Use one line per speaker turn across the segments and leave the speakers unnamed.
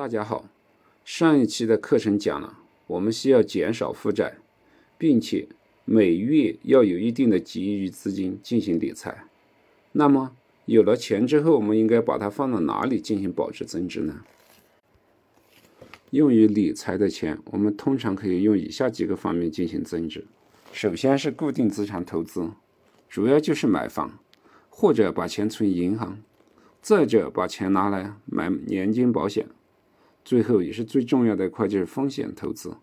大家好，上一期的课程讲了，我们需要减少负债，并且每月要有一定的结余资金进行理财。那么有了钱之后，我们应该把它放到哪里进行保值增值呢？用于理财的钱，我们通常可以用以下几个方面进行增值。首先是固定资产投资，主要就是买房，或者把钱存银行，再者把钱拿来买年金保险。最后也是最重要的一块就是风险投资。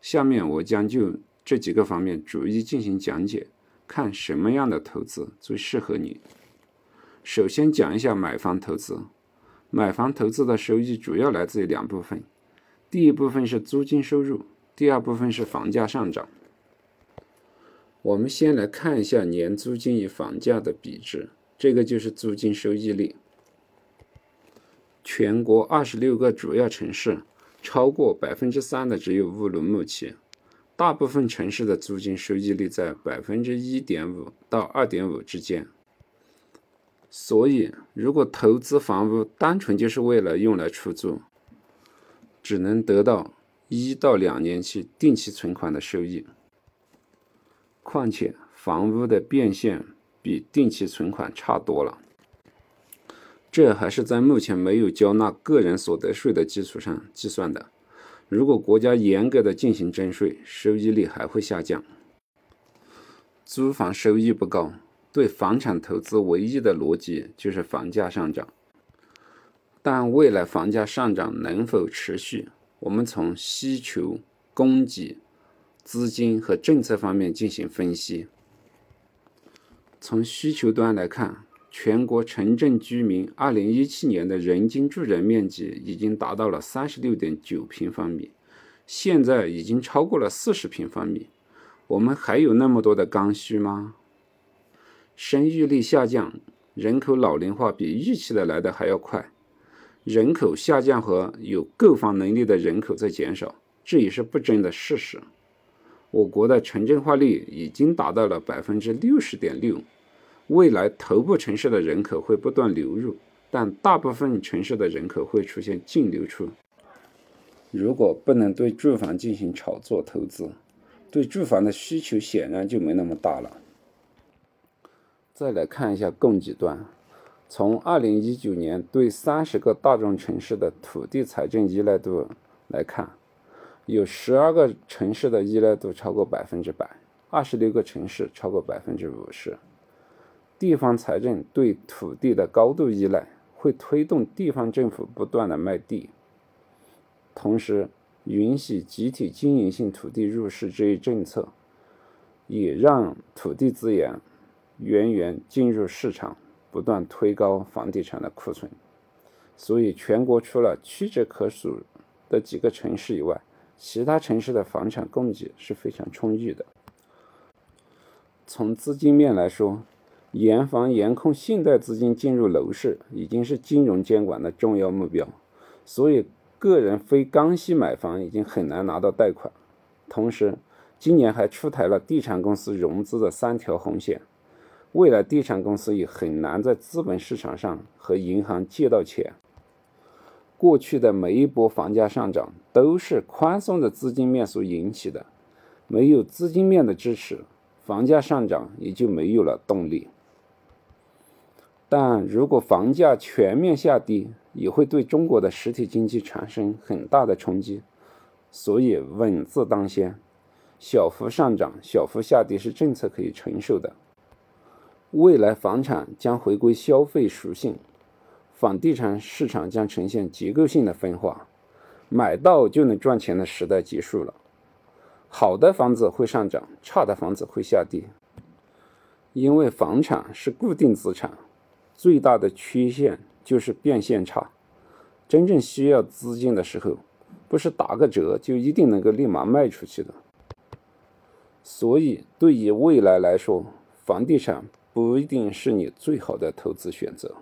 下面我将就这几个方面逐一进行讲解，看什么样的投资最适合你。首先讲一下买房投资。买房投资的收益主要来自于两部分，第一部分是租金收入，第二部分是房价上涨。我们先来看一下年租金与房价的比值，这个就是租金收益率。全国二十六个主要城市，超过百分之三的只有乌鲁木齐，大部分城市的租金收益率在百分之一点五到二点五之间。所以，如果投资房屋单纯就是为了用来出租，只能得到一到两年期定期存款的收益。况且，房屋的变现比定期存款差多了。这还是在目前没有交纳个人所得税的基础上计算的。如果国家严格的进行征税，收益率还会下降。租房收益不高，对房产投资唯一的逻辑就是房价上涨。但未来房价上涨能否持续，我们从需求、供给、资金和政策方面进行分析。从需求端来看。全国城镇居民二零一七年的人均住宅面积已经达到了三十六点九平方米，现在已经超过了四十平方米。我们还有那么多的刚需吗？生育率下降，人口老龄化比预期的来的还要快，人口下降和有购房能力的人口在减少，这也是不争的事实。我国的城镇化率已经达到了百分之六十点六。未来头部城市的人口会不断流入，但大部分城市的人口会出现净流出。如果不能对住房进行炒作投资，对住房的需求显然就没那么大了。再来看一下供给端，从2019年对30个大中城市的土地财政依赖度来看，有12个城市的依赖度超过百分之百，26个城市超过百分之五十。地方财政对土地的高度依赖，会推动地方政府不断的卖地，同时允许集体经营性土地入市这一政策，也让土地资源源源进入市场，不断推高房地产的库存。所以，全国除了屈指可数的几个城市以外，其他城市的房产供给是非常充裕的。从资金面来说，严防严控信贷资金进入楼市，已经是金融监管的重要目标。所以，个人非刚需买房已经很难拿到贷款。同时，今年还出台了地产公司融资的三条红线，未来地产公司也很难在资本市场上和银行借到钱。过去的每一波房价上涨都是宽松的资金面所引起的，没有资金面的支持，房价上涨也就没有了动力。但如果房价全面下跌，也会对中国的实体经济产生很大的冲击。所以稳字当先，小幅上涨、小幅下跌是政策可以承受的。未来房产将回归消费属性，房地产市场将呈现结构性的分化，买到就能赚钱的时代结束了。好的房子会上涨，差的房子会下跌，因为房产是固定资产。最大的缺陷就是变现差，真正需要资金的时候，不是打个折就一定能够立马卖出去的。所以，对于未来来说，房地产不一定是你最好的投资选择。